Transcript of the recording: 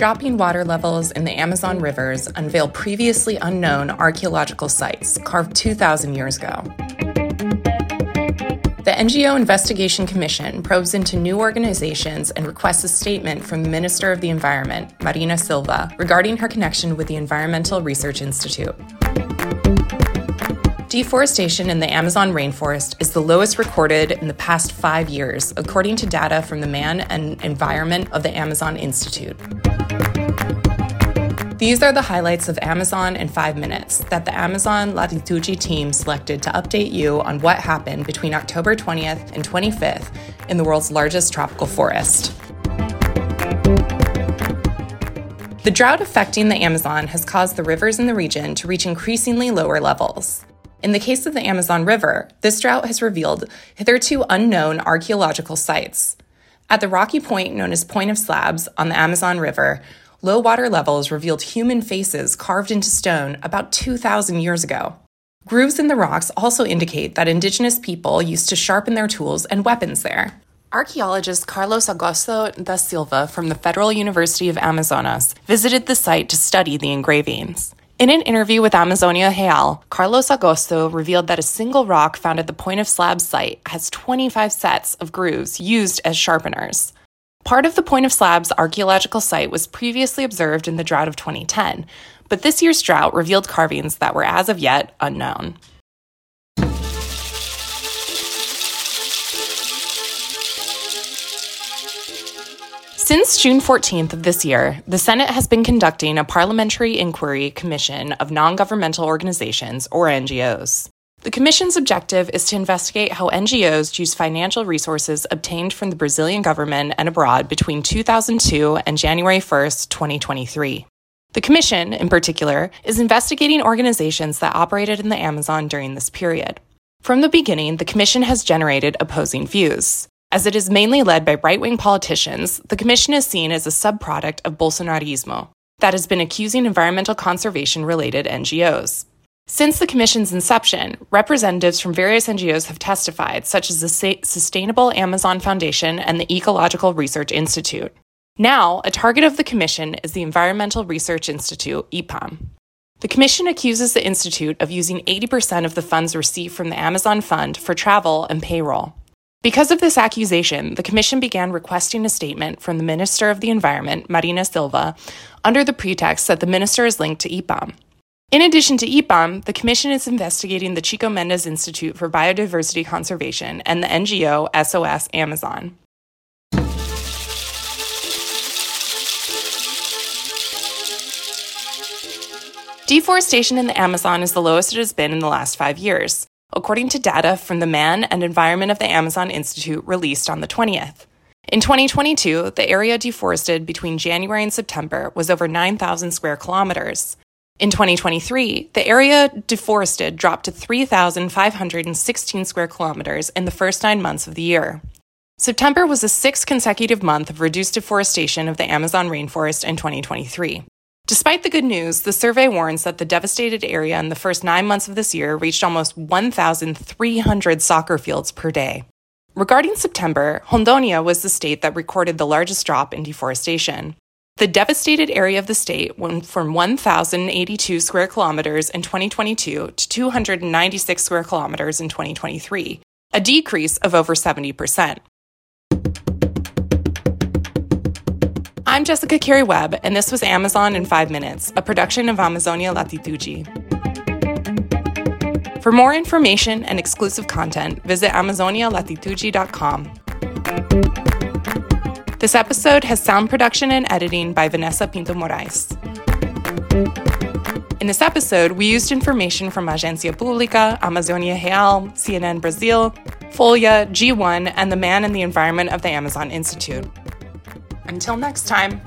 Dropping water levels in the Amazon rivers unveil previously unknown archaeological sites carved 2,000 years ago. The NGO Investigation Commission probes into new organizations and requests a statement from the Minister of the Environment, Marina Silva, regarding her connection with the Environmental Research Institute. Deforestation in the Amazon rainforest is the lowest recorded in the past five years, according to data from the Man and Environment of the Amazon Institute. These are the highlights of Amazon in five minutes that the Amazon Latitude team selected to update you on what happened between October 20th and 25th in the world's largest tropical forest. The drought affecting the Amazon has caused the rivers in the region to reach increasingly lower levels. In the case of the Amazon River, this drought has revealed hitherto unknown archaeological sites. At the rocky point known as Point of Slabs on the Amazon River, low water levels revealed human faces carved into stone about 2,000 years ago. Grooves in the rocks also indicate that indigenous people used to sharpen their tools and weapons there. Archaeologist Carlos Augusto da Silva from the Federal University of Amazonas visited the site to study the engravings. In an interview with Amazonia Real, Carlos Augusto revealed that a single rock found at the Point of Slabs site has 25 sets of grooves used as sharpeners. Part of the Point of Slabs archaeological site was previously observed in the drought of 2010, but this year's drought revealed carvings that were as of yet unknown. Since June 14th of this year, the Senate has been conducting a parliamentary inquiry commission of non governmental organizations, or NGOs. The commission's objective is to investigate how NGOs use financial resources obtained from the Brazilian government and abroad between 2002 and January 1st, 2023. The commission, in particular, is investigating organizations that operated in the Amazon during this period. From the beginning, the commission has generated opposing views. As it is mainly led by right wing politicians, the commission is seen as a subproduct of Bolsonarismo that has been accusing environmental conservation related NGOs. Since the Commission's inception, representatives from various NGOs have testified, such as the Sustainable Amazon Foundation and the Ecological Research Institute. Now, a target of the Commission is the Environmental Research Institute, IPAM. The Commission accuses the Institute of using 80% of the funds received from the Amazon Fund for travel and payroll. Because of this accusation, the Commission began requesting a statement from the Minister of the Environment, Marina Silva, under the pretext that the minister is linked to IPAM. In addition to IPAM, the Commission is investigating the Chico Mendes Institute for Biodiversity Conservation and the NGO SOS Amazon. Deforestation in the Amazon is the lowest it has been in the last five years according to data from the Man and Environment of the Amazon Institute released on the 20th. In 2022, the area deforested between January and September was over 9,000 square kilometers. In 2023, the area deforested dropped to 3,516 square kilometers in the first nine months of the year. September was the sixth consecutive month of reduced deforestation of the Amazon rainforest in 2023. Despite the good news, the survey warns that the devastated area in the first nine months of this year reached almost 1,300 soccer fields per day. Regarding September, Rondônia was the state that recorded the largest drop in deforestation. The devastated area of the state went from 1,082 square kilometers in 2022 to 296 square kilometers in 2023, a decrease of over 70%. I'm Jessica Carey Webb, and this was Amazon in 5 Minutes, a production of Amazonia Latitude. For more information and exclusive content, visit amazonialatitude.com. This episode has sound production and editing by Vanessa Pinto Moraes. In this episode, we used information from Agencia Pública, Amazonia Real, CNN Brazil, Folha, G1, and the Man and the Environment of the Amazon Institute. Until next time.